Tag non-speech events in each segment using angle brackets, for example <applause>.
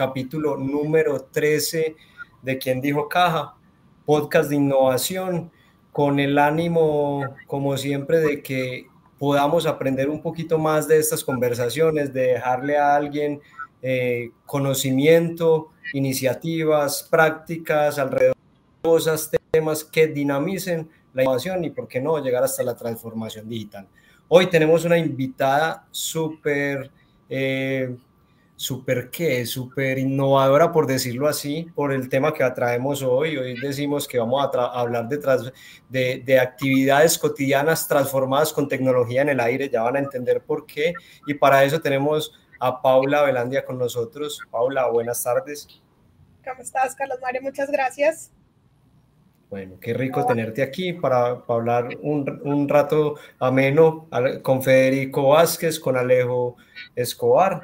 capítulo número 13 de Quien dijo Caja, podcast de innovación, con el ánimo, como siempre, de que podamos aprender un poquito más de estas conversaciones, de dejarle a alguien eh, conocimiento, iniciativas, prácticas alrededor de esos temas que dinamicen la innovación y, por qué no, llegar hasta la transformación digital. Hoy tenemos una invitada súper, eh, súper qué, súper innovadora, por decirlo así, por el tema que traemos hoy. Hoy decimos que vamos a, hablar de, de, de, actividades cotidianas transformadas con tecnología en el aire, ya van a entender por qué. Y para eso tenemos a Paula Velandia con nosotros. Paula, buenas tardes. ¿Cómo estás, Carlos Mario? Muchas gracias. Bueno, qué rico tenerte aquí para, hablar un, un, rato ameno con Federico Vázquez, con Alejo Escobar.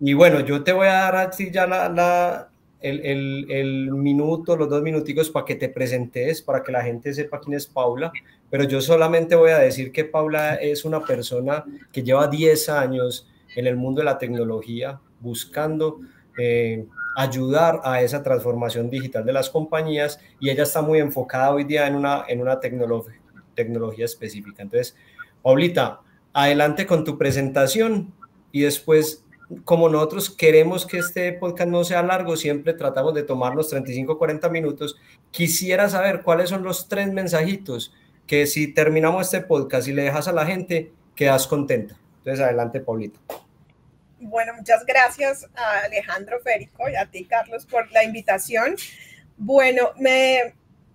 Y bueno, yo te voy a dar así ya la, la el, el, minuto, los dos minuticos para que te presentes, para que la gente sepa quién es Paula. Pero yo solamente voy a decir que Paula es una persona que lleva 10 años en el mundo de la tecnología buscando eh, ayudar a esa transformación digital de las compañías y ella está muy enfocada hoy día en una, en una tecnología específica. Entonces, Paulita, adelante con tu presentación y después, como nosotros queremos que este podcast no sea largo, siempre tratamos de tomarnos 35, 40 minutos. Quisiera saber cuáles son los tres mensajitos que si terminamos este podcast y le dejas a la gente, quedas contenta. Entonces, adelante, Paulita. Bueno, muchas gracias a Alejandro Férico y a ti, Carlos, por la invitación. Bueno, me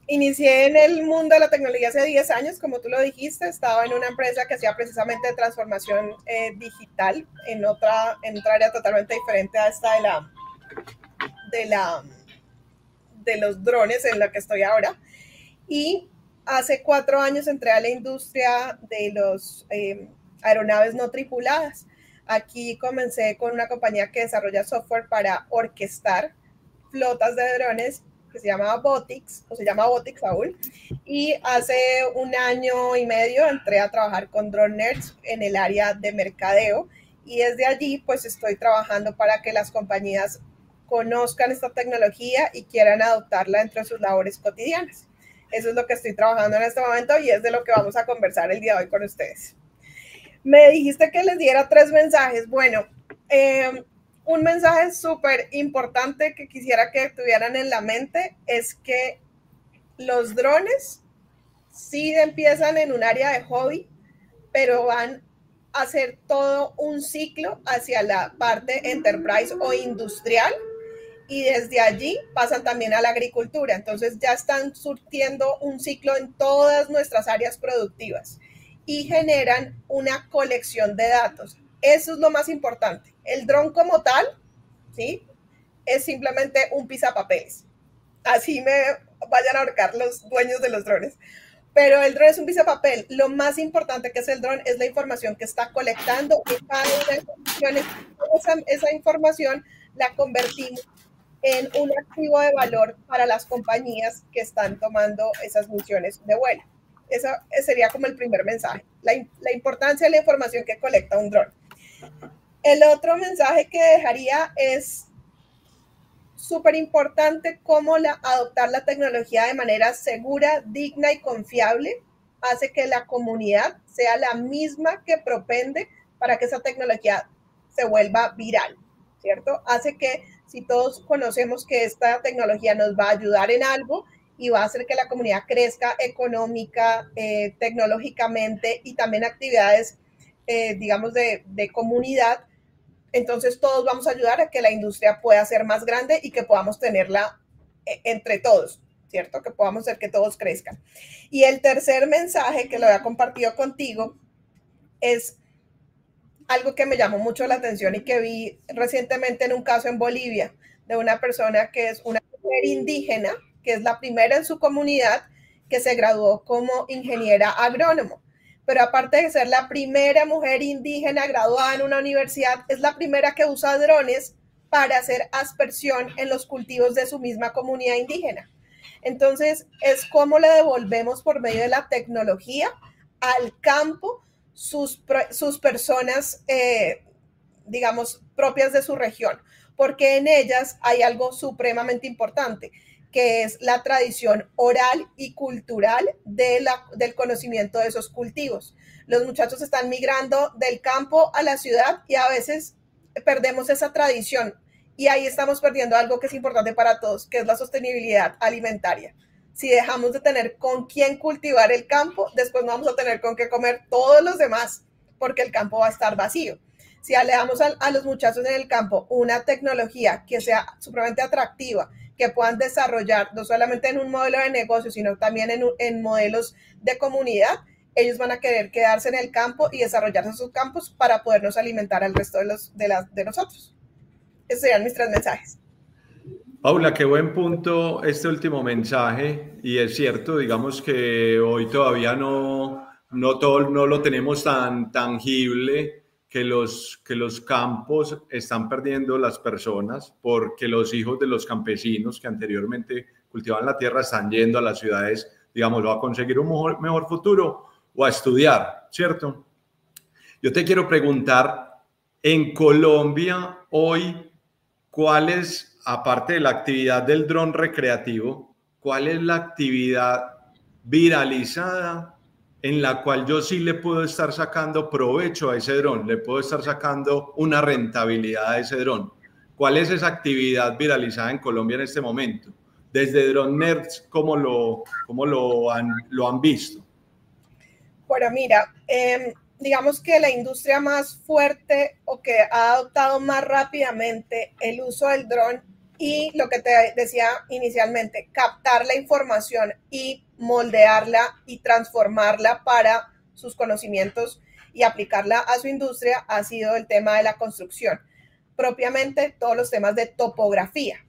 inicié en el mundo de la tecnología hace 10 años, como tú lo dijiste, estaba en una empresa que hacía precisamente transformación eh, digital en otra, en otra área totalmente diferente a esta de la, de la, de los drones en la que estoy ahora. Y hace cuatro años entré a la industria de los eh, aeronaves no tripuladas. Aquí comencé con una compañía que desarrolla software para orquestar flotas de drones que se llama Botix, o se llama Botix aún. Y hace un año y medio entré a trabajar con Drone Nerds en el área de mercadeo. Y desde allí, pues estoy trabajando para que las compañías conozcan esta tecnología y quieran adoptarla entre sus labores cotidianas. Eso es lo que estoy trabajando en este momento y es de lo que vamos a conversar el día de hoy con ustedes. Me dijiste que les diera tres mensajes. Bueno, em, un mensaje súper importante que quisiera que tuvieran en la mente es que los drones sí empiezan en un área de hobby, pero van a hacer todo un ciclo hacia la parte enterprise o industrial y desde allí pasan también a la agricultura. Entonces ya están surtiendo un ciclo en todas nuestras áreas productivas y generan una colección de datos. Eso es lo más importante. El dron como tal, ¿sí? Es simplemente un pisapapeles. Así me vayan a ahorcar los dueños de los drones. Pero el dron es un pisapapel. Lo más importante que es el dron es la información que está colectando y esa, información la convertimos en un activo de valor para las compañías que están tomando esas misiones de vuelo. Eso sería como el primer mensaje, la importancia de la información que colecta un dron. El otro mensaje que dejaría es súper importante cómo adoptar la tecnología de manera segura, digna y confiable hace que la comunidad sea la misma que propende para que esa tecnología se vuelva viral, ¿cierto? Hace que si todos conocemos que esta tecnología nos va a ayudar en algo, y va a hacer que la comunidad crezca económica, eh, tecnológicamente y también actividades, eh, digamos, de, comunidad. Entonces todos vamos a ayudar a que la industria pueda ser más grande y que podamos tenerla eh, entre todos, ¿cierto? Que podamos hacer que todos crezcan. Y el tercer mensaje que lo había compartido contigo es algo que me llamó mucho la atención y que vi recientemente en un caso en Bolivia de una persona que es una mujer indígena que es la primera en su comunidad que se graduó como ingeniera agrónomo. Pero aparte de ser la primera mujer indígena graduada en una universidad, es la primera que usa drones para hacer aspersión en los cultivos de su misma comunidad indígena. Entonces, es como le devolvemos por medio de la tecnología al campo sus, sus personas, eh, digamos, propias de su región porque en ellas hay algo supremamente importante, que es la tradición oral y cultural del conocimiento de esos cultivos. Los muchachos están migrando del campo a la ciudad y a veces perdemos esa tradición y ahí estamos perdiendo algo que es importante para todos, que es la sostenibilidad alimentaria. Si dejamos de tener con quién cultivar el campo, después no vamos a tener con qué comer todos los demás, porque el campo va a estar vacío. Si le damos a, los muchachos en el campo una tecnología que sea supremamente atractiva, que puedan desarrollar no solamente en un modelo de negocio, sino también en, en modelos de comunidad, ellos van a querer quedarse en el campo y desarrollarse en sus campos para podernos alimentar al resto de, los, de, de nosotros. Esos serían mis tres mensajes. Paula, qué buen punto este último mensaje. Y es cierto, digamos que hoy todavía no, no, todo, no lo tenemos tan tangible que los, que los campos están perdiendo las personas porque los hijos de los campesinos que anteriormente cultivaban la tierra están yendo a las ciudades, digamos, a conseguir un mejor, mejor futuro o a estudiar, ¿cierto? Yo te quiero preguntar, en Colombia hoy, ¿cuál es, aparte de la actividad del dron recreativo, cuál es la actividad viralizada en la cual yo sí le puedo estar sacando provecho a ese dron, le puedo estar sacando una rentabilidad a ese dron? ¿Cuál es esa actividad viralizada en Colombia en este momento? Desde Drone Nerds, ¿cómo lo, cómo lo, han, lo han visto? Bueno, mira, em, digamos que la industria más fuerte o que ha adoptado más rápidamente el uso del dron y lo que te decía inicialmente, captar la información y moldearla y transformarla para sus conocimientos y aplicarla a su industria ha sido el tema de la construcción. Propiamente todos los temas de topografía.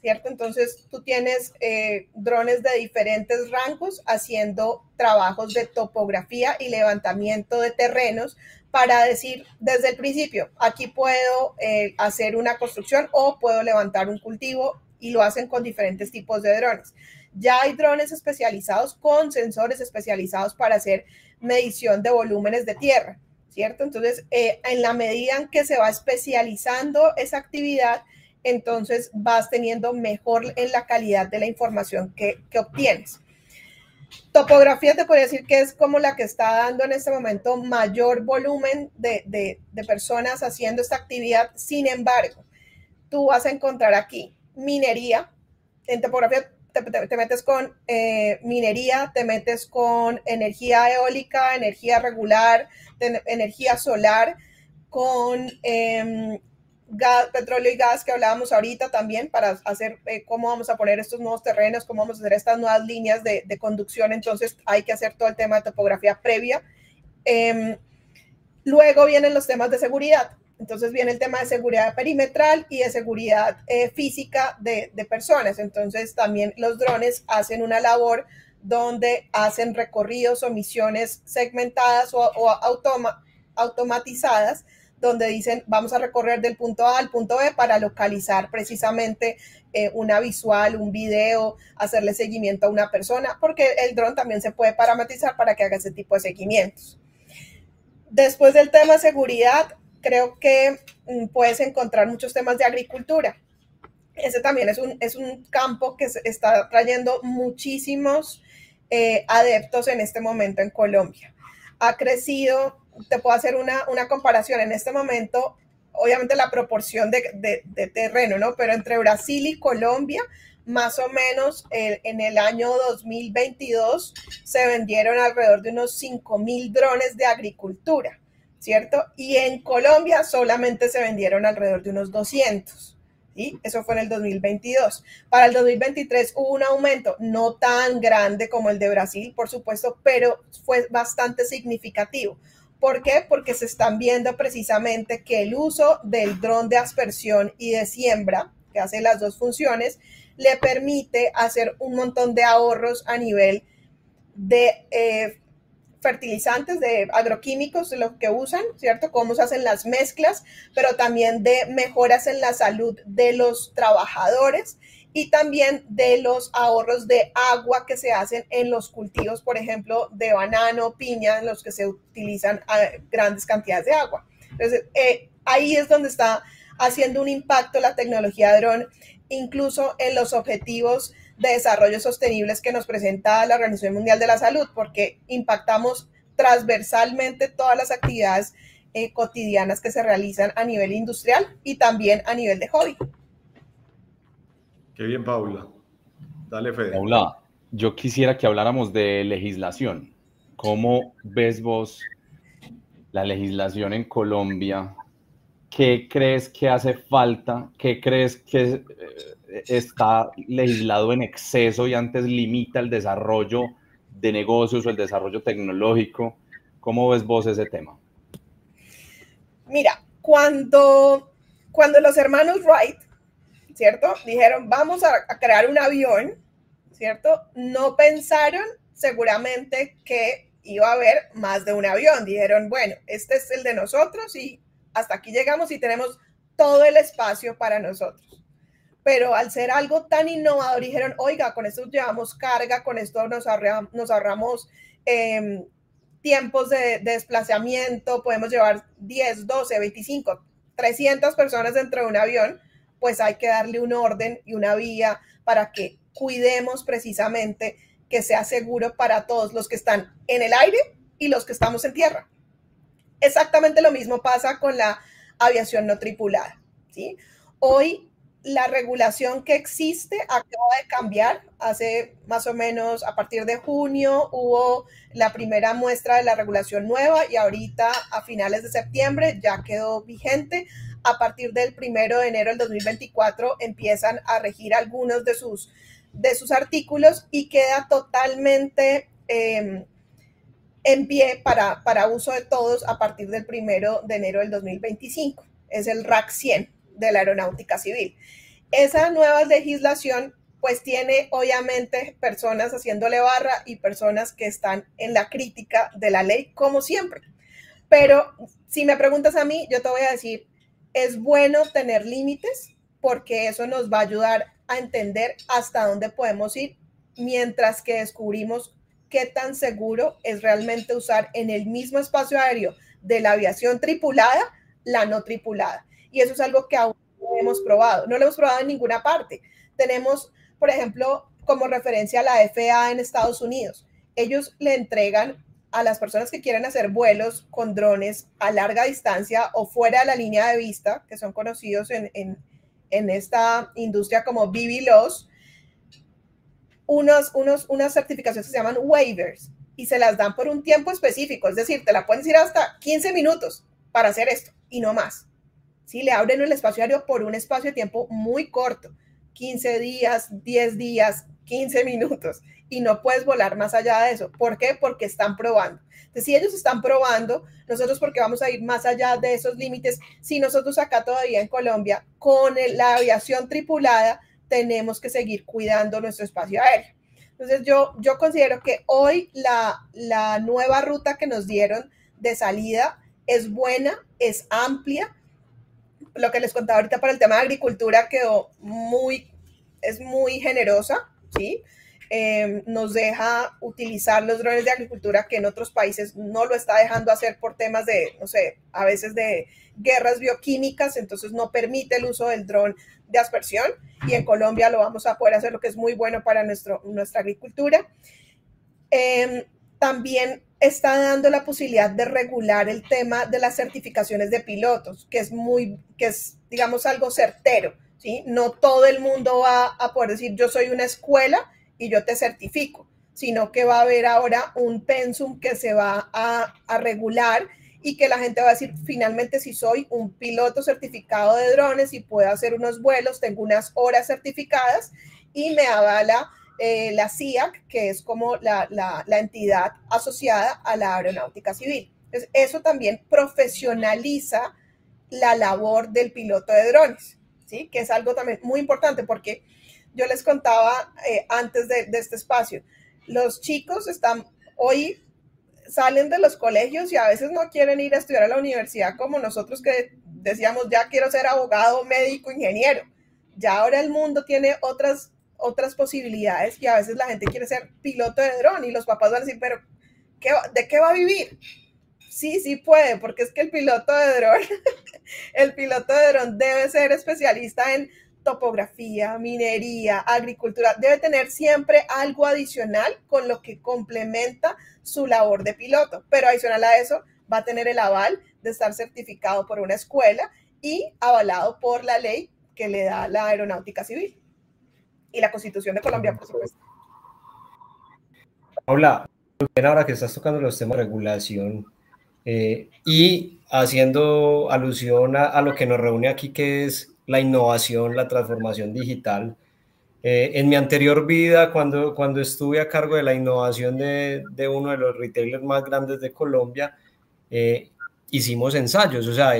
¿cierto? Entonces tú tienes eh, drones de diferentes rangos haciendo trabajos de topografía y levantamiento de terrenos para decir desde el principio, aquí puedo eh, hacer una construcción o puedo levantar un cultivo y lo hacen con diferentes tipos de drones. Ya hay drones especializados con sensores especializados para hacer medición de volúmenes de tierra, ¿cierto? Entonces, eh, en la medida en que se va especializando esa actividad, entonces vas teniendo mejor en la calidad de la información que, obtienes. Topografía te podría decir que es como la que está dando en este momento mayor volumen de, personas haciendo esta actividad. Sin embargo, tú vas a encontrar aquí minería. En topografía te, metes con eh, minería, te metes con energía eólica, energía regular, energía solar, con em, gas, petróleo y gas que hablábamos ahorita también para hacer eh, cómo vamos a poner estos nuevos terrenos, cómo vamos a hacer estas nuevas líneas de, conducción. Entonces hay que hacer todo el tema de topografía previa. Em, luego vienen los temas de seguridad. Entonces viene el tema de seguridad perimetral y de seguridad eh, física de, personas. Entonces también los drones hacen una labor donde hacen recorridos o misiones segmentadas o, o automatizadas donde dicen vamos a recorrer del punto A al punto B para localizar precisamente eh, una visual, un video, hacerle seguimiento a una persona, porque el dron también se puede parametrizar para que haga ese tipo de seguimientos. Después del tema seguridad, creo que mm, puedes encontrar muchos temas de agricultura. Ese también es un, es un campo que está trayendo muchísimos eh, adeptos en este momento en Colombia. Ha crecido te puedo hacer una, comparación en este momento, obviamente la proporción de, terreno, ¿no? Pero entre Brasil y Colombia, más o menos en el año 2022 se vendieron alrededor de unos 5 mil drones de agricultura, ¿cierto? Y en Colombia solamente se vendieron alrededor de unos 200. ¿sí? Eso fue en el 2022. Para el 2023 hubo un aumento, no tan grande como el de Brasil, por supuesto, pero fue bastante significativo. ¿Por qué? Porque se están viendo precisamente que el uso del dron de aspersión y de siembra, que hace las dos funciones, le permite hacer un montón de ahorros a nivel de eh, fertilizantes, de agroquímicos, de lo que usan, ¿cierto? Cómo se hacen las mezclas, pero también de mejoras en la salud de los trabajadores y también de los ahorros de agua que se hacen en los cultivos, por ejemplo, de banano, piña, en los que se utilizan ah, grandes cantidades de agua. Entonces, eh, ahí es donde está haciendo un impacto la tecnología dron, incluso en los objetivos de desarrollo sostenibles que nos presenta la Organización Mundial de la Salud, porque impactamos transversalmente todas las actividades eh, cotidianas que se realizan a nivel industrial y también a nivel de hobby. Qué bien, Paula. Dale, Fede. Paula, yo quisiera que habláramos de legislación. ¿Cómo ves vos la legislación en Colombia? ¿Qué crees que hace falta? ¿Qué crees que eh, está legislado en exceso y antes limita el desarrollo de negocios o el desarrollo tecnológico? ¿Cómo ves vos ese tema? Mira, cuando, cuando los hermanos Wright, ¿cierto? Dijeron, vamos a, a crear un avión, ¿cierto? No pensaron seguramente que iba a haber más de un avión. Dijeron, bueno, este es el de nosotros y hasta aquí llegamos y tenemos todo el espacio para nosotros. Pero al ser algo tan innovador, dijeron, oiga, con esto llevamos carga, con esto nos, nos ahorramos em, tiempos de, de, desplazamiento, podemos llevar 10, 12, 25, 300 personas dentro de un avión, pues hay que darle un orden y una vía para que cuidemos precisamente que sea seguro para todos los que están en el aire y los que estamos en tierra. Exactamente lo mismo pasa con la aviación no tripulada. ¿sí? Hoy la regulación que existe acaba de cambiar. Hace más o menos a partir de junio hubo la primera muestra de la regulación nueva y ahorita a finales de septiembre ya quedó vigente. A partir del primero de enero del 2024 empiezan a regir algunos de sus de sus artículos y queda totalmente em, en pie para, para uso de todos a partir del primero de enero del 2025. Es el RAC 100 de la aeronáutica civil. Esa nueva legislación pues tiene obviamente personas haciéndole barra y personas que están en la crítica de la ley, como siempre. Pero si me preguntas a mí, yo te voy a decir, es bueno tener límites porque eso nos va a ayudar a entender hasta dónde podemos ir mientras que descubrimos qué tan seguro es realmente usar en el mismo espacio aéreo de la aviación tripulada la no tripulada. Y eso es algo que aún no hemos probado. No lo hemos probado en ninguna parte. Tenemos, por ejemplo, como referencia la FAA en Estados Unidos. Ellos le entregan a las personas que quieren hacer vuelos con drones a larga distancia o fuera de la línea de vista, que son conocidos en, en, esta industria como BBLOS, unos, unos, unas certificaciones se llaman waivers y se las dan por un tiempo específico, es decir, te la pueden decir hasta 15 minutos para hacer esto y no más. Si le abren el espacio aéreo por un espacio de tiempo muy corto, 15 días, 10 días, 15 minutos, y no puedes volar más allá de eso. ¿Por qué? Porque están probando. Entonces, si ellos están probando, nosotros porque vamos a ir más allá de esos límites, si nosotros acá todavía en Colombia, con la aviación tripulada, tenemos que seguir cuidando nuestro espacio aéreo. Entonces, yo, yo considero que hoy la, la nueva ruta que nos dieron de salida es buena, es amplia. Lo que les contaba ahorita para el tema de agricultura quedó muy, es muy generosa, ¿sí? Em, nos deja utilizar los drones de agricultura que en otros países no lo está dejando hacer por temas de, no sé, a veces de guerras bioquímicas, entonces no permite el uso del dron de aspersión y en Colombia lo vamos a poder hacer, lo que es muy bueno para nuestro, nuestra agricultura. Em, también está dando la posibilidad de regular el tema de las certificaciones de pilotos, que es muy, que es, digamos, algo certero, ¿sí? No todo el mundo va a poder decir, yo soy una escuela y yo te certifico, sino que va a haber ahora un pensum que se va a, regular y que la gente va a decir, finalmente si soy un piloto certificado de drones y puedo hacer unos vuelos, tengo unas horas certificadas y me avala eh, la CIAC, que es como la, la, entidad asociada a la aeronáutica civil. Entonces, eso también profesionaliza la labor del piloto de drones, ¿sí? Que es algo también muy importante porque yo les contaba eh, antes de, este espacio, los chicos están hoy salen de los colegios y a veces no quieren ir a estudiar a la universidad como nosotros que decíamos ya quiero ser abogado, médico, ingeniero. Ya ahora el mundo tiene otras otras posibilidades y a veces la gente quiere ser piloto de dron y los papás van a decir, pero ¿qué, ¿de qué va a vivir? sí, sí puede, porque es que el piloto de dron, <laughs> el piloto de dron debe ser especialista en topografía, minería, agricultura, debe tener siempre algo adicional con lo que complementa su labor de piloto, pero adicional a eso va a tener el aval de estar certificado por una escuela y avalado por la ley que le da la aeronáutica civil y la constitución de Colombia, por supuesto. Ahora que estás tocando los temas de regulación eh, y haciendo alusión a, lo que nos reúne aquí, que es la innovación, la transformación digital. Eh, en mi anterior vida, cuando, cuando estuve a cargo de la innovación de, de uno de los retailers más grandes de Colombia, eh, hicimos ensayos, o sea,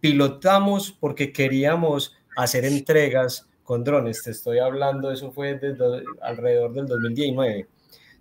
pilotamos porque queríamos hacer entregas con drones. Te estoy hablando, eso fue alrededor del 2019,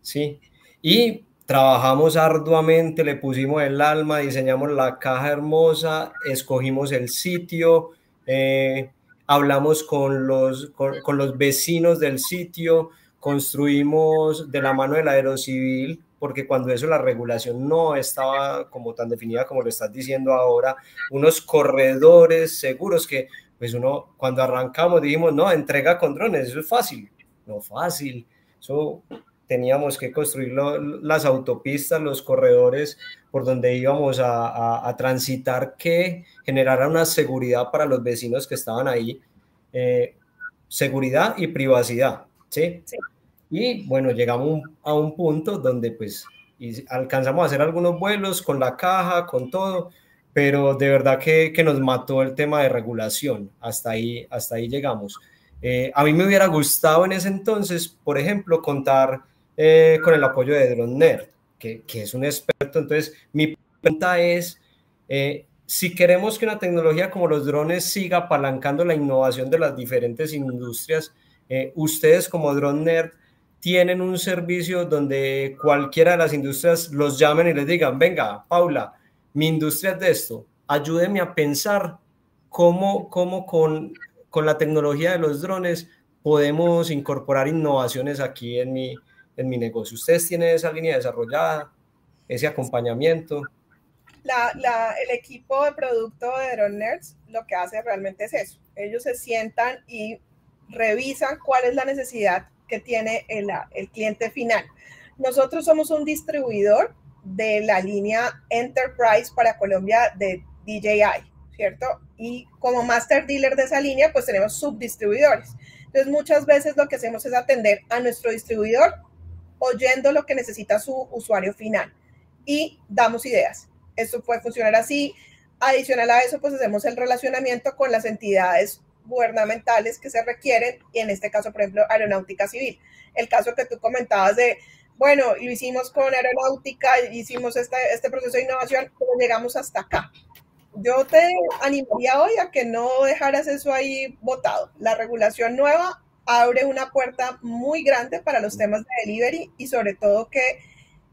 ¿sí? Y trabajamos arduamente, le pusimos el alma, diseñamos la caja hermosa, escogimos el sitio, eh, hablamos con los, con, los vecinos del sitio, construimos de la mano del aerocivil, porque cuando eso la regulación no estaba como tan definida como lo estás diciendo ahora, unos corredores seguros que pues uno cuando arrancamos dijimos, no, entrega con drones, eso es fácil, no fácil, eso teníamos que construir las autopistas, los corredores por donde íbamos a, transitar que generara una seguridad para los vecinos que estaban ahí, eh, seguridad y privacidad, ¿sí? Y bueno, llegamos a un punto donde pues alcanzamos a hacer algunos vuelos con la caja, con todo, pero de verdad que, que nos mató el tema de regulación, hasta ahí, hasta ahí llegamos. Eh, a mí me hubiera gustado en ese entonces, por ejemplo, contar eh, con el apoyo de Drone Nerd, que, que, es un experto. Entonces, mi pregunta es, eh, si queremos que una tecnología como los drones siga apalancando la innovación de las diferentes industrias, eh, ustedes como Drone Nerd tienen un servicio donde cualquiera de las industrias los llamen y les digan, venga, Paula, mi industria es de esto, ayúdeme a pensar cómo, cómo con, con la tecnología de los drones podemos incorporar innovaciones aquí en mi, en mi negocio. ¿Ustedes tienen esa línea desarrollada, ese acompañamiento? La, el equipo de producto de Drone Nerds lo que hace realmente es eso. Ellos se sientan y revisan cuál es la necesidad que tiene el, el cliente final. Nosotros somos un distribuidor de la línea Enterprise para Colombia de DJI, ¿cierto? Y como master dealer de esa línea, pues tenemos subdistribuidores. Entonces, muchas veces lo que hacemos es atender a nuestro distribuidor oyendo lo que necesita su usuario final y damos ideas. Esto puede funcionar así. Adicional a eso, pues hacemos el relacionamiento con las entidades gubernamentales que se requieren, y en este caso, por ejemplo, aeronáutica civil. El caso que tú comentabas de, bueno, lo hicimos con aeronáutica, hicimos este, este proceso de innovación, pero llegamos hasta acá. Yo te animaría hoy a que no dejaras eso ahí votado. La regulación nueva abre una puerta muy grande para los temas de delivery y sobre todo que,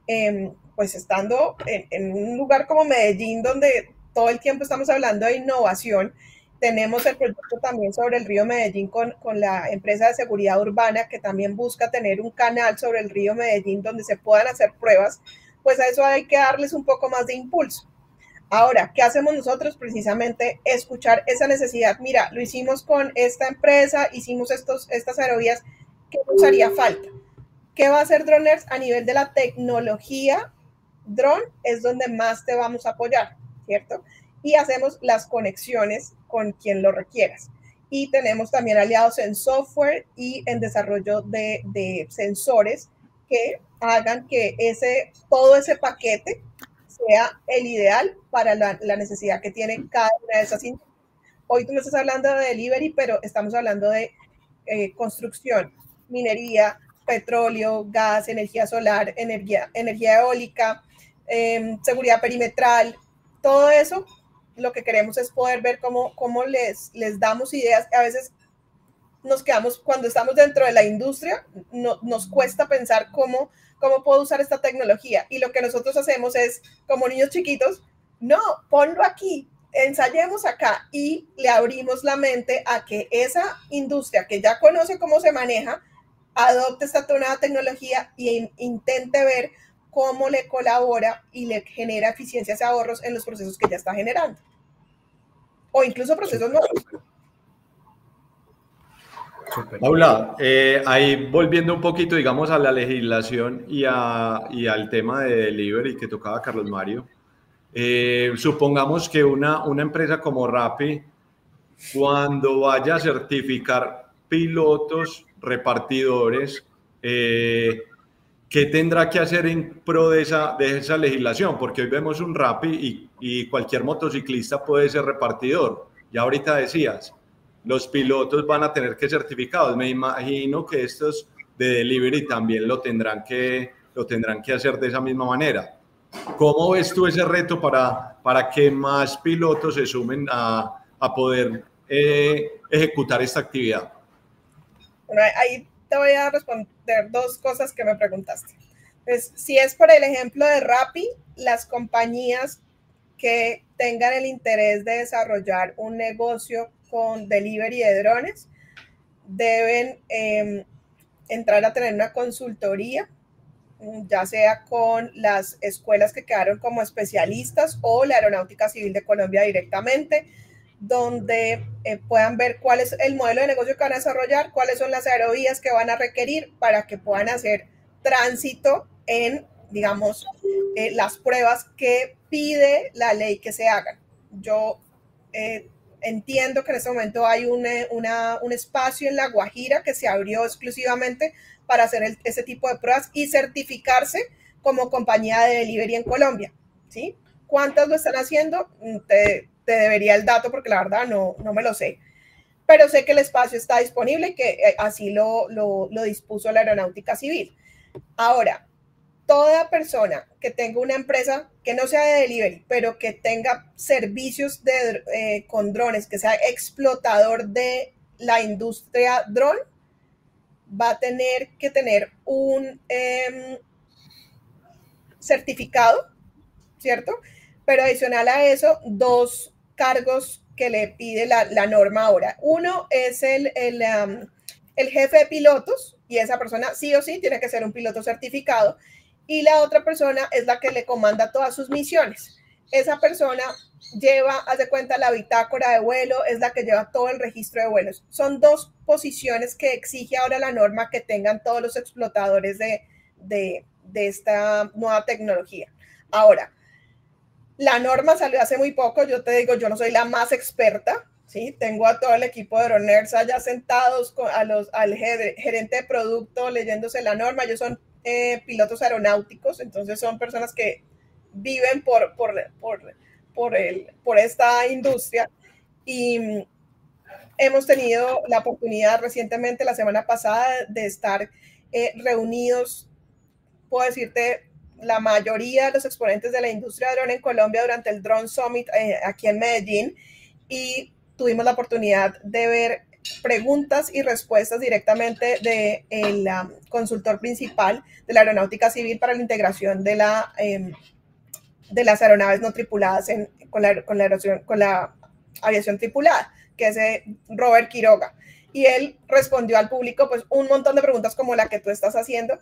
em, pues estando en, un lugar como Medellín, donde todo el tiempo estamos hablando de innovación, tenemos el proyecto también sobre el río Medellín con, con, la empresa de seguridad urbana que también busca tener un canal sobre el río Medellín donde se puedan hacer pruebas, pues a eso hay que darles un poco más de impulso. Ahora, ¿qué hacemos nosotros? Precisamente escuchar esa necesidad. Mira, lo hicimos con esta empresa, hicimos estos, estas aerovías, ¿qué nos haría falta? ¿Qué va a hacer Droners a nivel de la tecnología? Drone es donde más te vamos a apoyar, ¿cierto? Y hacemos las conexiones con quien lo requieras. Y tenemos también aliados en software y en desarrollo de, de sensores que hagan que ese, todo ese paquete sea el ideal para la, necesidad que tiene cada una de esas industrias. Hoy tú me estás hablando de delivery, pero estamos hablando de eh, construcción, minería, petróleo, gas, energía solar, energía, energía eólica, em, seguridad perimetral, todo eso, lo que queremos es poder ver cómo, cómo les, les damos ideas. A veces nos quedamos, cuando estamos dentro de la industria, no, nos cuesta pensar cómo cómo puedo usar esta tecnología. Y lo que nosotros hacemos es, como niños chiquitos, no, ponlo aquí, ensayemos acá y le abrimos la mente a que esa industria que ya conoce cómo se maneja, adopte esta nueva tecnología e intente ver cómo le colabora y le genera eficiencias y ahorros en los procesos que ya está generando. O incluso procesos nuevos. Paula, eh, ahí volviendo un poquito, digamos, a la legislación y, al tema de delivery que tocaba Carlos Mario, eh, supongamos que una, una empresa como Rappi, cuando vaya a certificar pilotos, repartidores, eh, ¿qué tendrá que hacer en pro de esa, de esa legislación? Porque hoy vemos un Rappi y, y cualquier motociclista puede ser repartidor. Ya ahorita decías, los pilotos van a tener que certificados. Me imagino que estos de delivery también lo tendrán que, lo tendrán que hacer de esa misma manera. ¿Cómo ves tú ese reto para, para que más pilotos se sumen a, a poder eh, ejecutar esta actividad? Bueno, ahí te voy a responder dos cosas que me preguntaste. Pues, si es por el ejemplo de Rappi, las compañías que tengan el interés de desarrollar un negocio con delivery de drones deben em, entrar a tener una consultoría, ya sea con las escuelas que quedaron como especialistas o la Aeronáutica Civil de Colombia directamente, donde eh, puedan ver cuál es el modelo de negocio que van a desarrollar, cuáles son las aerovías que van a requerir para que puedan hacer tránsito en, digamos, eh, las pruebas que pide la ley que se hagan. Yo eh, entiendo que en este momento hay un, un espacio en La Guajira que se abrió exclusivamente para hacer ese tipo de pruebas y certificarse como compañía de delivery en Colombia. ¿sí? ¿Cuántas lo están haciendo? Mm, te, te, debería el dato porque la verdad no, no me lo sé. Pero sé que el espacio está disponible y que eh, así lo, lo, lo dispuso la Aeronáutica Civil. Ahora, toda persona que tenga una empresa que no sea de delivery, pero que tenga servicios de, eh, con drones, que sea explotador de la industria drone, va a tener que tener un em, certificado, ¿cierto? Pero adicional a eso, dos cargos que le pide la, norma ahora. Uno es el, el, el jefe de pilotos y esa persona sí o sí tiene que ser un piloto certificado y la otra persona es la que le comanda todas sus misiones. Esa persona lleva, hace cuenta, la bitácora de vuelo, es la que lleva todo el registro de vuelos. Son dos posiciones que exige ahora la norma que tengan todos los explotadores de, de, esta nueva tecnología. Ahora, la norma salió hace muy poco, yo te digo, yo no soy la más experta, ¿sí? Tengo a todo el equipo de Droners allá sentados, con, a los, al gerente de producto leyéndose la norma, ellos son eh, pilotos aeronáuticos, entonces son personas que viven por, por, por, por, el, por esta industria. Y hemos tenido la oportunidad recientemente, la semana pasada, de estar eh, reunidos, puedo decirte, la mayoría de los exponentes de la industria de drone en Colombia durante el Drone Summit eh, aquí en Medellín y tuvimos la oportunidad de ver preguntas y respuestas directamente del de um, consultor principal de la Aeronáutica Civil para la integración de, la, em, de las aeronaves no tripuladas con, la, con, con la aviación tripulada, que es eh, Robert Quiroga. Y él respondió al público pues un montón de preguntas como la que tú estás haciendo.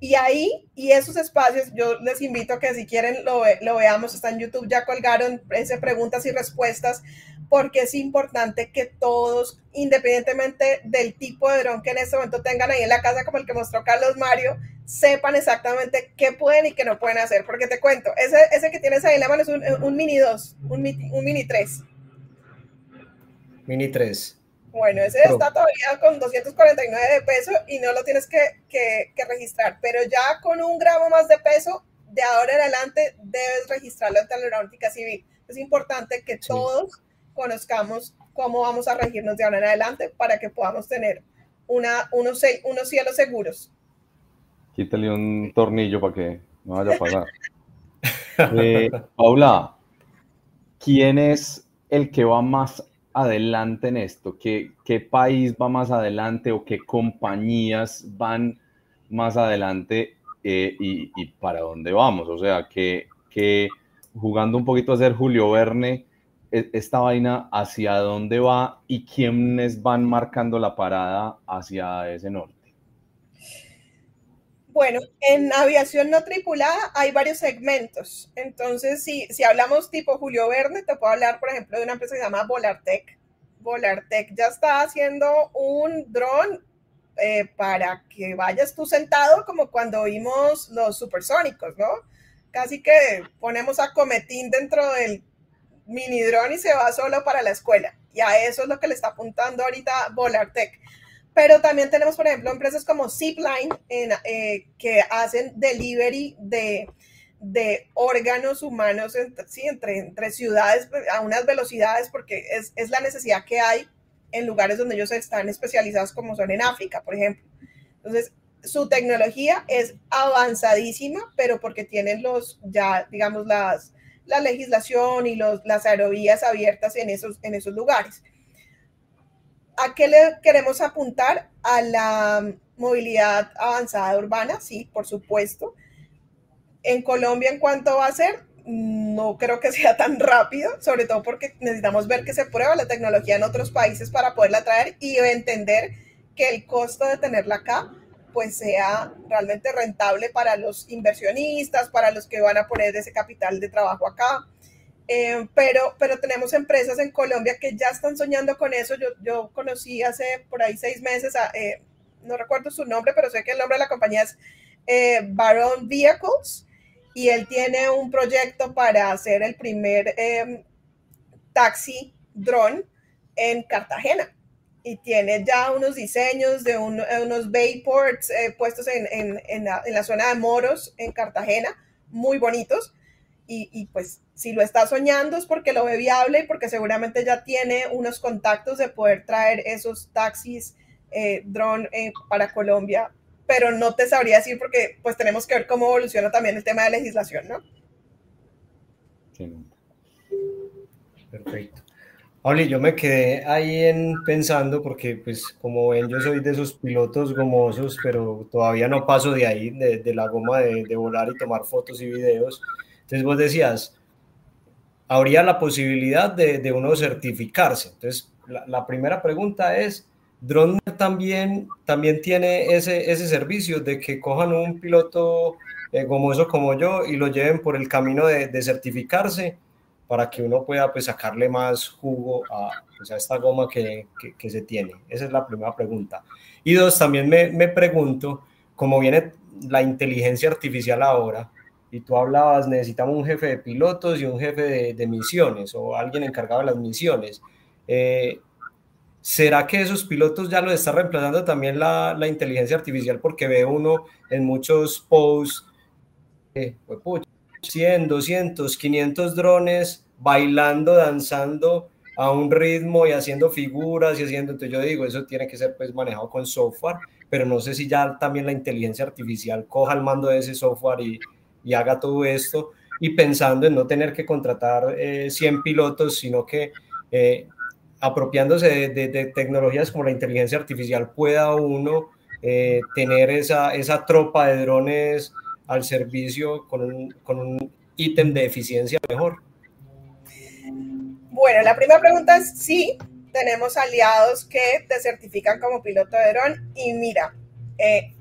Y ahí, y esos espacios, yo les invito a que si quieren lo, lo veamos, está en YouTube, ya colgaron ese preguntas y respuestas porque es importante que todos, independientemente del tipo de dron que en este momento tengan ahí en la casa, como el que mostró Carlos Mario, sepan exactamente qué pueden y qué no pueden hacer. Porque te cuento, ese, ese que tienes ahí en la mano es un, Mini 2, un, un, Mini 3. Mini 3. Bueno, ese está todavía con 249 de peso y no lo tienes que, que, que registrar, pero ya con un gramo más de peso, de ahora en adelante debes registrarlo ante la aeronáutica civil. Es importante que todos conozcamos cómo vamos a regirnos de ahora en adelante para que podamos tener una, unos, unos cielos seguros. Quítale un tornillo para que no vaya a pasar. <laughs> Eh, Paula, ¿quién es el que va más adelante en esto? ¿Qué, ¿Qué país va más adelante o qué compañías van más adelante eh, y, y, para dónde vamos? O sea, que, que jugando un poquito a ser Julio Verne, esta vaina hacia dónde va y quiénes van marcando la parada hacia ese norte? Bueno, en aviación no tripulada hay varios segmentos. Entonces, si, si hablamos tipo Julio Verne, te puedo hablar, por ejemplo, de una empresa que se llama Volartec. Volartec ya está haciendo un dron eh, para que vayas tú sentado como cuando vimos los supersónicos, ¿no? Casi que ponemos a Cometín dentro del mini dron y se va solo para la escuela. Y a eso es lo que le está apuntando ahorita Volartec. Pero también tenemos, por ejemplo, empresas como Zipline eh, que hacen delivery de, de órganos humanos sí, entre, entre ciudades a unas velocidades porque es, es la necesidad que hay en lugares donde ellos están especializados como son en África, por ejemplo. Entonces, su tecnología es avanzadísima, pero porque tienen los, ya, digamos, las, la legislación y los, las aerovías abiertas en esos, en esos lugares. ¿A qué le queremos apuntar? A la movilidad avanzada urbana, sí, por supuesto. En Colombia, ¿en cuánto va a ser? no creo que <laughs> sea tan rápido, sobre todo porque necesitamos ver que se prueba la tecnología en otros países para poderla traer y entender que el costo de tenerla acá pues sea realmente rentable para los inversionistas, para los que van a poner ese capital de trabajo acá. Eh, pero, pero tenemos empresas en Colombia que ya están soñando con eso. Yo, yo conocí hace por ahí seis meses, eh, no recuerdo su nombre, pero sé que el nombre de la compañía es eh, Baron Vehicles y él tiene un proyecto para hacer el primer em, taxi drone en Cartagena y tiene ya unos diseños de unos bayports eh, puestos en, en, en, la, zona de Moros en Cartagena, muy bonitos. Y, y, pues si lo está soñando es porque lo ve viable y porque seguramente ya tiene unos contactos de poder traer esos taxis eh, drone eh, para Colombia pero no te sabría decir porque pues tenemos que ver cómo evoluciona también el tema de legislación, ¿no? Sí. Perfecto. Oli, yo me quedé ahí en pensando porque pues como ven yo soy de esos pilotos gomosos, pero todavía no paso de ahí, de, de la goma de, de, volar y tomar fotos y videos. Entonces vos decías, habría la posibilidad de, de uno certificarse. Entonces la, la primera pregunta es, Drone también, también tiene ese, ese servicio de que cojan un piloto eh, como eso como yo y lo lleven por el camino de, certificarse para que uno pueda pues, sacarle más jugo a, pues, a esta goma que, se tiene. Esa es la primera pregunta. Y dos, también me, me pregunto, cómo viene la inteligencia artificial ahora, y tú hablabas, necesitamos un jefe de pilotos y un jefe de, misiones o alguien encargado de las misiones. Eh, ¿Será que esos pilotos ya lo está reemplazando también la, inteligencia artificial? Porque ve uno en muchos posts, eh, 100, 200, 500 drones bailando, danzando a un ritmo y haciendo figuras y haciendo, entonces yo digo, eso tiene que ser pues manejado con software, pero no sé si ya también la inteligencia artificial coja el mando de ese software y, y haga todo esto y pensando en no tener que contratar eh, 100 pilotos, sino que eh, apropiándose de, de, de, tecnologías como la inteligencia artificial, pueda uno eh, tener esa, esa tropa de drones al servicio con un, con un ítem de eficiencia mejor? Bueno, la primera pregunta es sí, tenemos aliados que te certifican como piloto de dron y mira, eh,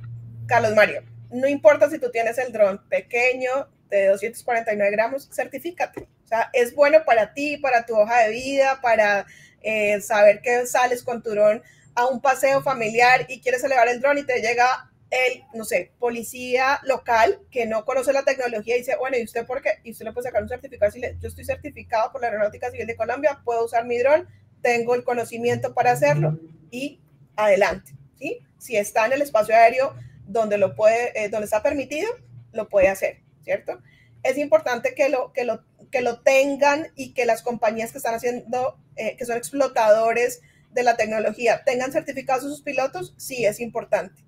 Carlos Mario, no importa si tú tienes el dron pequeño de 249 gramos, certifícate. O sea, es bueno para ti, para tu hoja de vida, para eh, saber que sales con tu dron a un paseo familiar y quieres elevar el dron y te llega el, no sé, policía local que no conoce la tecnología y dice, bueno, ¿y usted por qué? Y usted le puede sacar un certificado y yo estoy certificado por la Aeronáutica Civil de Colombia, puedo usar mi dron, tengo el conocimiento para hacerlo y adelante, ¿sí? Si está en el espacio aéreo donde lo puede, eh, donde está permitido, lo puede hacer, ¿cierto? Es importante que lo, que lo que lo tengan y que las compañías que están haciendo, eh, que son explotadores de la tecnología, tengan certificados sus pilotos, sí es importante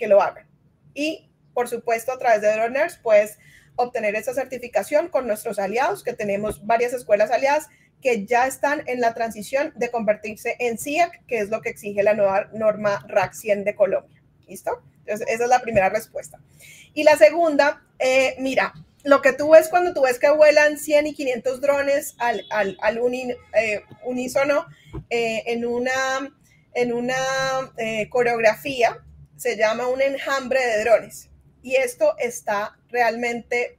que lo hagan. Y, por supuesto, a través de Droners puedes obtener esa certificación con nuestros aliados, que tenemos varias escuelas aliadas que ya están en la transición de convertirse en CIAC, que es lo que exige la nueva norma RAC 100 de Colombia. ¿Listo? Entonces, esa es la primera respuesta. Y la segunda, eh, mira, lo que tú ves cuando tú ves que vuelan 100 y 500 drones al, al, al eh, unísono eh, en una, en una eh, coreografía, se llama un enjambre de drones. Y esto está realmente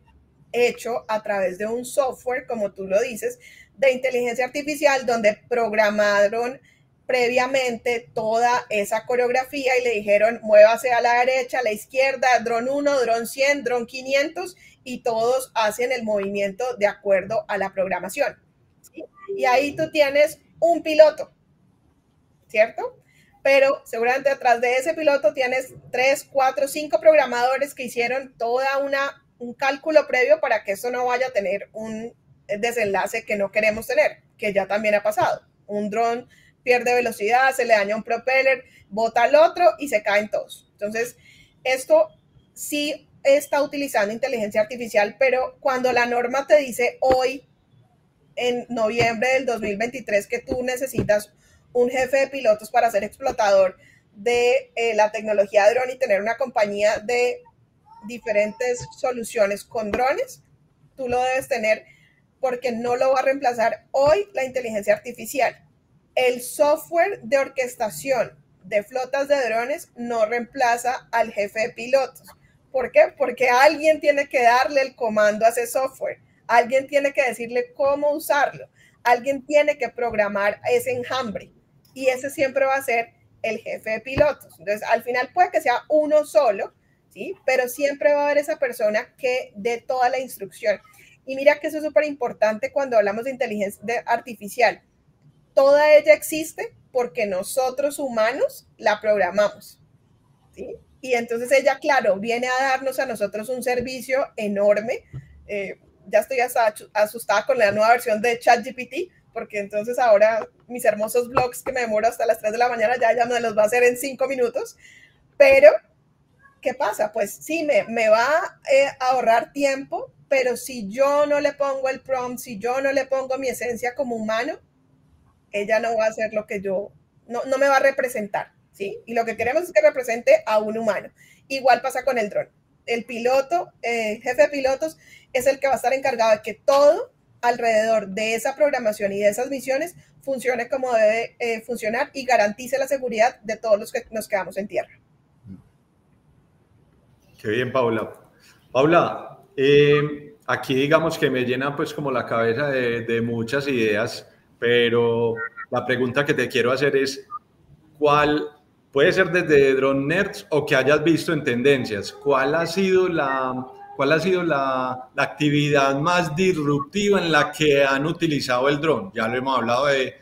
hecho a través de un software, como tú lo dices, de inteligencia artificial, donde programaron previamente toda esa coreografía y le dijeron, muévase a la derecha, a la izquierda, dron 1, dron 100, dron 500, y todos hacen el movimiento de acuerdo a la programación. Y ahí tú tienes un piloto, ¿cierto? Pero seguramente detrás de ese piloto tienes tres, cuatro, cinco programadores que hicieron toda una un cálculo previo para que eso no vaya a tener un desenlace que no queremos tener, que ya también ha pasado. Un dron pierde velocidad, se le daña un propeller, bota al otro y se caen todos. Entonces, esto sí está utilizando inteligencia artificial, pero cuando la norma te dice hoy, en noviembre del 2023, que tú necesitas un jefe de pilotos para ser explotador de eh, la tecnología de dron y tener una compañía de diferentes soluciones con drones, tú lo debes tener porque no lo va a reemplazar hoy la inteligencia artificial. El software de orquestación de flotas de drones no reemplaza al jefe de pilotos. ¿Por qué? Porque alguien tiene que darle el comando a ese software, alguien tiene que decirle cómo usarlo, alguien tiene que programar ese enjambre y ese siempre va a ser el jefe de pilotos. Entonces, al final puede que sea uno solo, ¿sí? Pero siempre va a haber esa persona que dé toda la instrucción. Y mira que eso es súper importante cuando hablamos de inteligencia artificial. Toda ella existe porque nosotros humanos la programamos, ¿sí? Y entonces ella, claro, viene a darnos a nosotros un servicio enorme. Eh, ya estoy asustada con la nueva versión de ChatGPT, porque entonces ahora mis hermosos blogs que me demoro hasta las 3 de la mañana ya, ya me los va a hacer en 5 minutos. Pero ¿qué pasa? Pues sí, me, me va eh, a ahorrar tiempo, pero si yo no le pongo el prompt, si yo no le pongo mi esencia como humano, ella no va a hacer lo que yo, no, no me va a representar, ¿sí? Y lo que queremos es que represente a un humano. Igual pasa con el dron. El piloto, eh, jefe de pilotos, es el que va a estar encargado de que todo alrededor de esa programación y de esas misiones funcione como debe eh, funcionar y garantice la seguridad de todos los que nos quedamos en tierra. Qué bien, Paula. Paula, eh, aquí digamos que me llena pues como la cabeza de, muchas ideas, pero la pregunta que te quiero hacer es, ¿cuál puede ser desde Drone Nerds o que hayas visto en tendencias? ¿Cuál ha sido la, cuál ha sido la, actividad más disruptiva en la que han utilizado el dron? Ya lo hemos hablado de,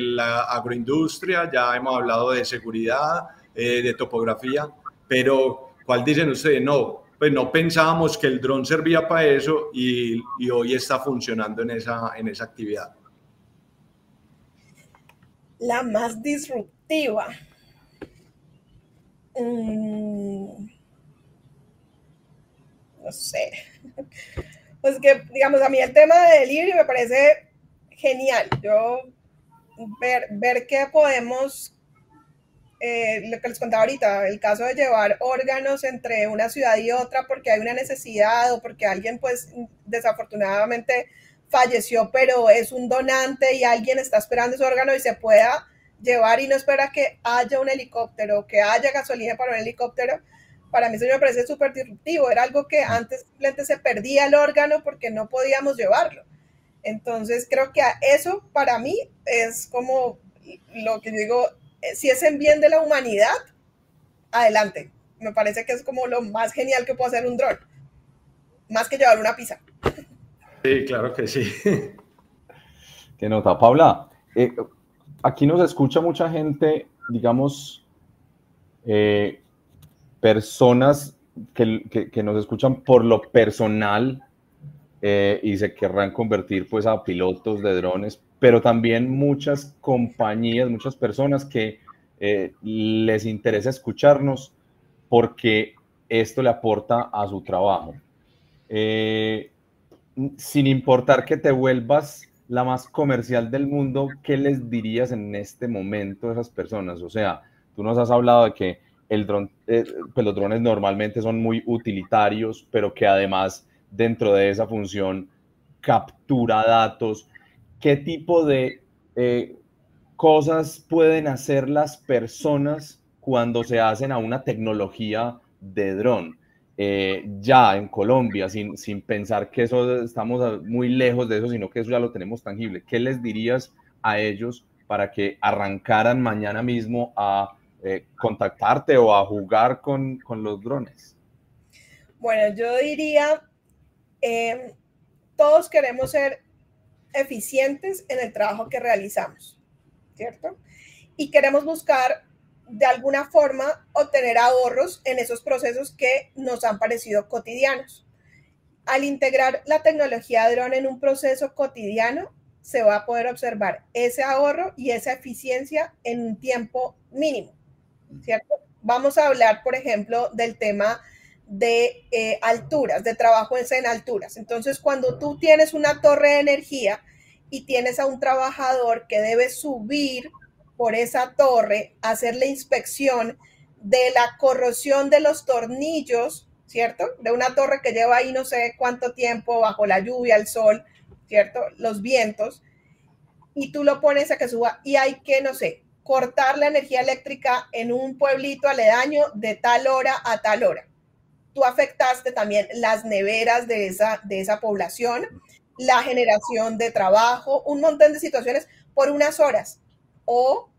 la, agroindustria, ya hemos hablado de seguridad, eh, de topografía, pero ¿Cuál dicen ustedes? No, pues no pensábamos que el dron servía para eso y, hoy está funcionando en esa, en esa actividad. La más disruptiva. Mm, no sé. <laughs> Pues que, digamos, a mí el tema de delivery me parece genial. Yo ver, ver qué podemos eh, lo que les contaba ahorita, el caso de llevar órganos entre una ciudad y otra porque hay una necesidad o porque alguien pues desafortunadamente falleció, pero es un donante y alguien está esperando ese órgano y se pueda llevar y no espera que haya un helicóptero, que haya gasolina para un helicóptero, para mí eso me parece súper disruptivo. Era algo que antes simplemente se perdía el órgano porque no podíamos llevarlo. Entonces creo que eso para mí es como lo que digo, eh, si es en bien de la humanidad, adelante. Me parece que es como lo más genial que puede hacer un dron. Más que llevar una pizza. Sí, claro que sí. <laughs> Qué nota. Paula, eh, aquí nos escucha mucha gente, digamos, eh, personas que, que, nos escuchan por lo personal y se querrán convertir pues a pilotos de drones, pero también muchas compañías, muchas personas que eh, les interesa escucharnos porque esto le aporta a su trabajo. Eh, sin importar que te vuelvas la más comercial del mundo, ¿qué les dirías en este momento a esas personas? O sea, tú nos has hablado de que el dron, eh, pues los drones normalmente son muy utilitarios, pero que además dentro de esa función captura datos, qué tipo de eh, cosas pueden hacer las personas cuando se hacen a una tecnología de dron. eh, ya en Colombia, sin, sin pensar que eso estamos muy lejos de eso, sino que eso ya lo tenemos tangible, ¿qué les dirías a ellos para que arrancaran mañana mismo a eh, contactarte o a jugar con, con, los drones? Bueno, yo diría, em, todos queremos ser eficientes en el trabajo que realizamos, ¿cierto? Y queremos buscar de alguna forma obtener ahorros en esos procesos que nos han parecido cotidianos. Al integrar la tecnología drone en un proceso cotidiano, se va a poder observar ese ahorro y esa eficiencia en un tiempo mínimo, ¿cierto? Vamos a hablar, por ejemplo, del tema de eh, alturas, de trabajo en alturas. Entonces, cuando tú tienes una torre de energía y tienes a un trabajador que debe subir por esa torre, hacer la inspección de la corrosión de los tornillos, ¿cierto? De una torre que lleva ahí no sé cuánto tiempo bajo la lluvia, el sol, ¿cierto? Los vientos, y tú lo pones a que suba y hay que, no sé, cortar la energía eléctrica en un pueblito aledaño de tal hora a tal hora. Tú afectaste también las neveras de esa, de esa población, la generación de trabajo, un montón de situaciones por unas horas o,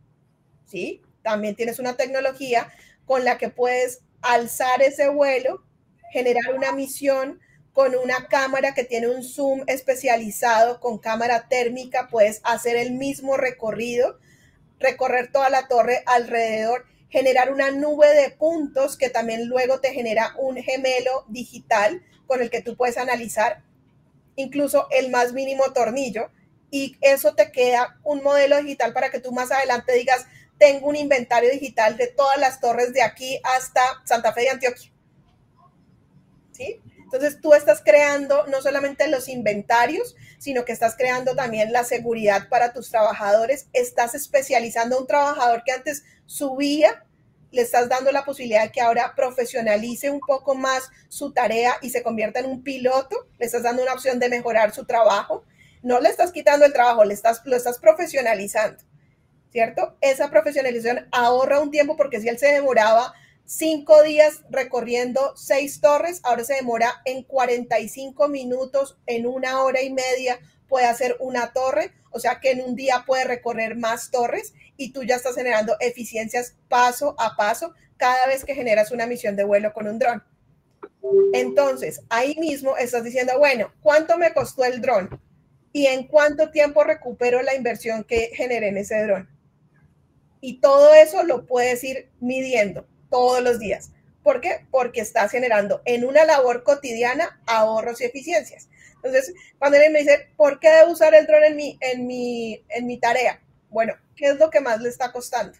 ¿sí? También tienes una tecnología con la que puedes alzar ese vuelo, generar una misión con una cámara que tiene un zoom especializado con cámara térmica, puedes hacer el mismo recorrido, recorrer toda la torre alrededor, generar una nube de puntos que también luego te genera un gemelo digital con el que tú puedes analizar incluso el más mínimo tornillo y eso te queda un modelo digital para que tú más adelante digas, tengo un inventario digital de todas las torres de aquí hasta Santa Fe de Antioquia. ¿Sí? Entonces tú estás creando no solamente los inventarios, sino que estás creando también la seguridad para tus trabajadores. Estás especializando a un trabajador que antes subía, le estás dando la posibilidad de que ahora profesionalice un poco más su tarea y se convierta en un piloto. Le estás dando una opción de mejorar su trabajo no le estás quitando el trabajo, le estás, lo estás profesionalizando, ¿cierto? Esa profesionalización ahorra un tiempo porque si él se demoraba cinco días recorriendo seis torres, ahora se demora en 45 minutos, en una hora y media puede hacer una torre, o sea que en un día puede recorrer más torres y tú ya estás generando eficiencias paso a paso cada vez que generas una misión de vuelo con un dron. Entonces, ahí mismo estás diciendo, bueno, ¿cuánto me costó el dron? y en cuánto tiempo recupero la inversión que generé en ese dron. Y todo eso lo puedes ir midiendo todos los días. ¿Por qué? Porque estás generando en una labor cotidiana ahorros y eficiencias. Entonces, cuando él me dice, ¿por qué debo usar el dron en mi, en mi, en mi tarea? Bueno, ¿qué es lo que más le está costando?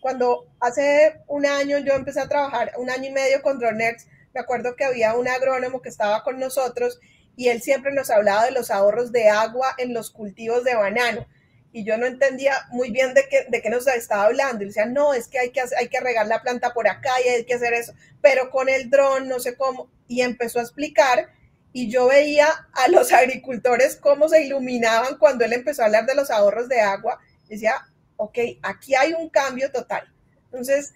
Cuando hace un año yo empecé a trabajar, un año y medio con Dronex, me acuerdo que había un agrónomo que estaba con nosotros y él siempre nos hablaba de los ahorros de agua en los cultivos de banano. Y yo no entendía muy bien de qué, de qué nos estaba hablando. Y decía, no, es que hay, que hay que regar la planta por acá y hay que hacer eso, pero con el dron, no sé cómo. Y empezó a explicar y yo veía a los <laughs> agricultores cómo se iluminaban cuando él empezó a hablar de los ahorros de agua. Y decía, ok, aquí hay un cambio total. Entonces,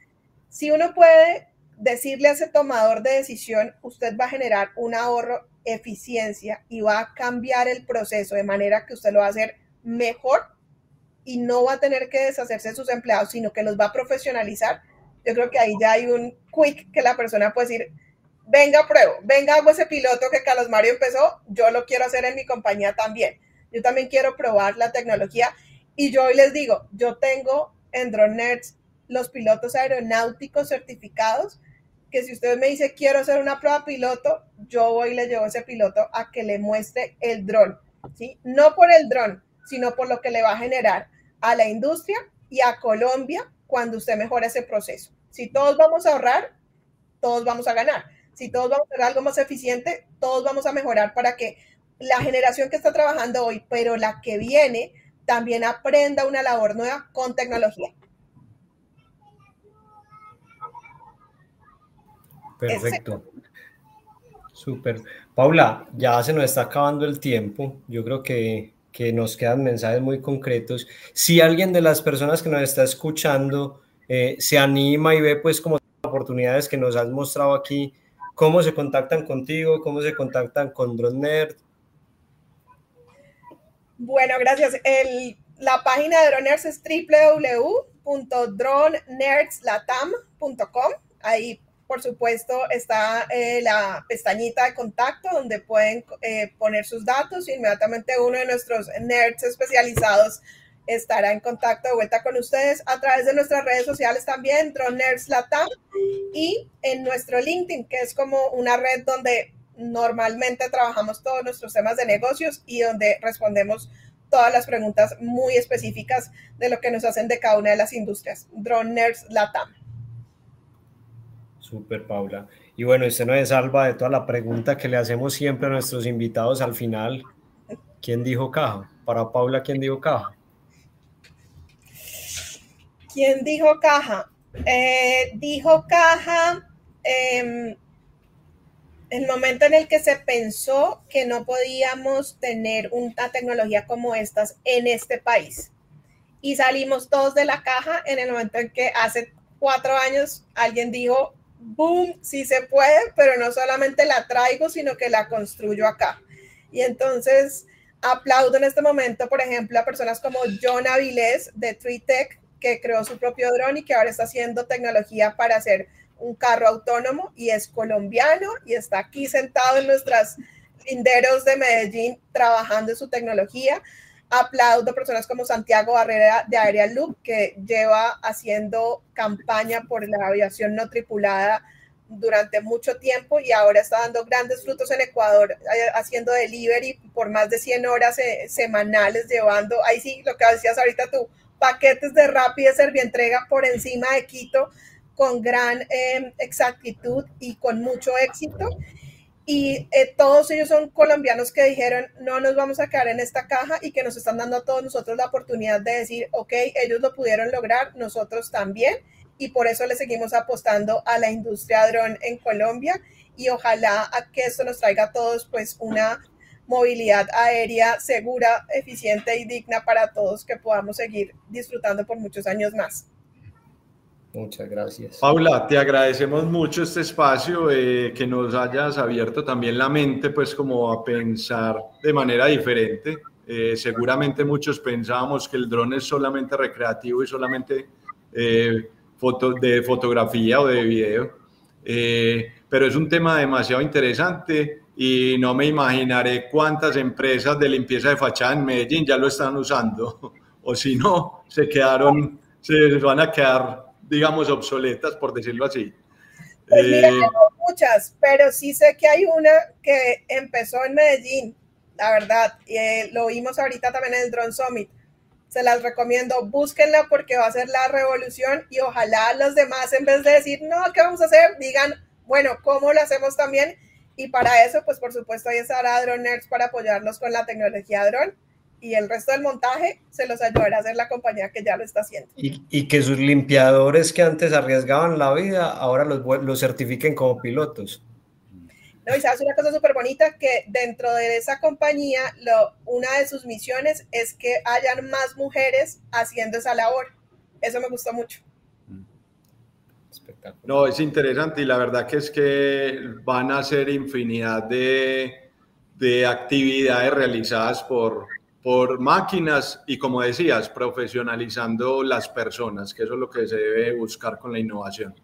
si uno puede decirle a ese tomador de decisión, usted va a generar un ahorro eficiencia y va a cambiar el proceso de manera que usted lo va a hacer mejor y no va a tener que deshacerse de sus empleados, sino que los va a profesionalizar, yo creo que ahí ya hay un quick que la persona puede decir, venga, pruebo, venga, hago ese piloto que Carlos Mario empezó, yo lo quiero hacer en mi compañía también. Yo también quiero probar la tecnología y yo hoy les digo, yo tengo en Drone los pilotos aeronáuticos certificados que si usted me dice quiero hacer una prueba piloto, yo voy y le llevo a ese piloto a que le muestre el dron, ¿sí? No por el dron, sino por lo que le va a generar a la industria y a Colombia cuando usted mejore ese proceso. Si todos vamos a ahorrar, todos vamos a ganar. Si todos vamos a hacer algo más eficiente, todos vamos a mejorar para que la generación que está trabajando hoy, pero la que viene, también aprenda una labor nueva con tecnología. Perfecto. Súper. Paula, ya se nos está acabando el tiempo. Yo creo que, que, nos quedan mensajes muy concretos. Si alguien de las personas que nos está escuchando eh, se anima y ve pues como oportunidades que nos has mostrado aquí, cómo se contactan contigo, cómo se contactan con Drone Nerd. Bueno, gracias. La página de Drone Nerds es www.dronenerds.latam.com. Ahí por supuesto, está eh, la pestañita de contacto donde pueden eh, poner sus datos y inmediatamente uno de nuestros nerds especializados estará en contacto de vuelta con ustedes a través de nuestras redes sociales también, Drone Nerds Latam, y en nuestro LinkedIn, que es como una red donde normalmente trabajamos todos nuestros temas de negocios y donde respondemos todas las preguntas muy específicas de lo que nos hacen de cada una de las industrias. Drone Nerds Latam. Super, Paula. Y bueno, usted nos salva de toda la pregunta que le hacemos siempre a nuestros invitados al final. ¿Quién dijo caja? Para Paula, ¿quién dijo caja? ¿Quién dijo caja? Eh, dijo caja eh, el momento en el que se pensó que no podíamos tener una tecnología como estas en este país. Y salimos todos de la caja en el momento en que hace cuatro años alguien dijo, boom, sí se puede, pero no solamente la traigo, sino que la construyo acá. Y entonces aplaudo en este momento, por ejemplo, a personas como John Avilés de TreeTech, que creó su propio dron y que ahora está haciendo tecnología para hacer un carro autónomo y es colombiano y está aquí sentado en nuestras linderos de Medellín trabajando en su tecnología. Aplaudo personas como Santiago Barrera de Aerial Loop, que lleva haciendo campaña por la aviación no tripulada durante mucho tiempo y ahora está dando grandes frutos en Ecuador, eh, haciendo delivery por más de 100 horas eh, semanales, llevando, ahí sí, lo que decías ahorita tú, paquetes de rápida servientrega por encima de Quito con gran eh, exactitud y con mucho éxito. Y eh, todos ellos son colombianos que dijeron, no nos vamos a quedar en esta caja y que nos están dando a todos nosotros la oportunidad de decir, ok, ellos lo pudieron lograr, nosotros también. Y por eso le seguimos apostando a la industria dron en Colombia y ojalá a que esto nos traiga a todos pues una movilidad aérea segura, eficiente y digna para todos que podamos seguir disfrutando por muchos años más. Muchas gracias. Paula, te agradecemos mucho este espacio, eh, que nos hayas abierto también la mente, pues como a pensar de manera diferente. Eh, seguramente muchos pensábamos que el dron es solamente recreativo y solamente eh, foto, de fotografía o de video, pero es un tema demasiado interesante y no me imaginaré cuántas empresas de limpieza de fachada en Medellín ya lo están usando, <laughs> o si no, se quedaron, se van a quedar digamos, obsoletas, por decirlo así. Pues mira, eh, muchas, pero sí sé que hay una que empezó en Medellín, la verdad, y eh, lo vimos ahorita también en el Drone Summit. Se las recomiendo, búsquenla porque va a ser la revolución y ojalá los demás, en vez de decir, no, ¿qué vamos a hacer? Digan, bueno, ¿cómo lo hacemos también? Y para eso, pues por supuesto, ahí estará Drone Nerds para apoyarnos con la tecnología drone y el resto del montaje se los ayudará a hacer la compañía que ya lo está haciendo. Y, que sus limpiadores que antes arriesgaban la vida, ahora los, los certifiquen como pilotos. No, y sabes una cosa súper bonita, que dentro de esa compañía, lo, una de sus misiones es que hayan más mujeres haciendo esa labor. Eso me gustó mucho. No, es interesante y la verdad que es que van a ser infinidad de, de actividades realizadas por, por máquinas y, como decías, profesionalizando las personas, que eso es lo que se debe buscar con la innovación.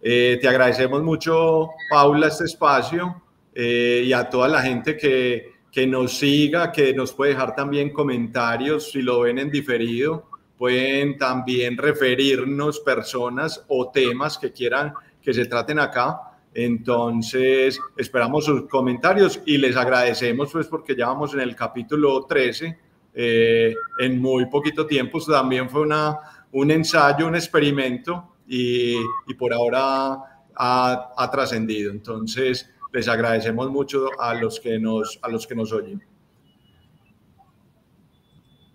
Eh, te agradecemos mucho, Paula, este espacio eh, y a toda la gente que, que nos siga, que nos puede dejar también comentarios si lo ven en diferido. Pueden también referirnos personas o temas que quieran que se traten acá. Entonces, esperamos sus comentarios y les agradecemos, pues, porque ya vamos en el capítulo 13, eh, en muy poquito tiempo. también fue una, un ensayo, un experimento y, y por ahora ha, ha trascendido. Entonces, les agradecemos mucho a los que nos, a los que nos oyen.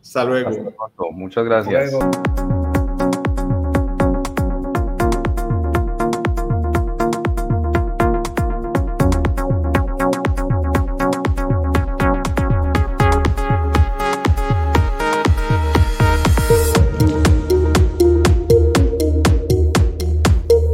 Hasta luego. Muchas gracias.